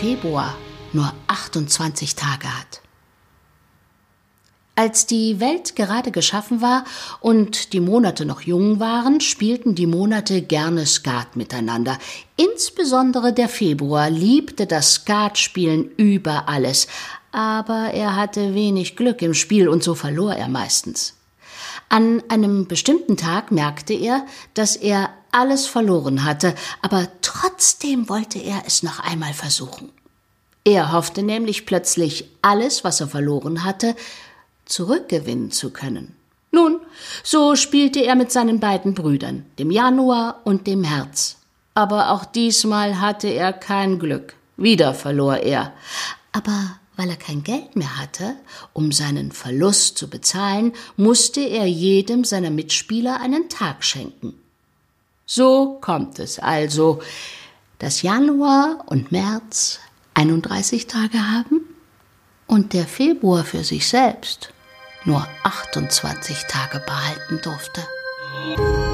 Februar nur 28 Tage hat. Als die Welt gerade geschaffen war und die Monate noch jung waren, spielten die Monate gerne Skat miteinander. Insbesondere der Februar liebte das Skatspielen über alles, aber er hatte wenig Glück im Spiel und so verlor er meistens. An einem bestimmten Tag merkte er, dass er alles verloren hatte, aber trotzdem wollte er es noch einmal versuchen. Er hoffte nämlich plötzlich, alles, was er verloren hatte, zurückgewinnen zu können. Nun, so spielte er mit seinen beiden Brüdern, dem Januar und dem März. Aber auch diesmal hatte er kein Glück. Wieder verlor er. Aber weil er kein Geld mehr hatte, um seinen Verlust zu bezahlen, musste er jedem seiner Mitspieler einen Tag schenken. So kommt es also, dass Januar und März 31 Tage haben und der Februar für sich selbst nur 28 Tage behalten durfte.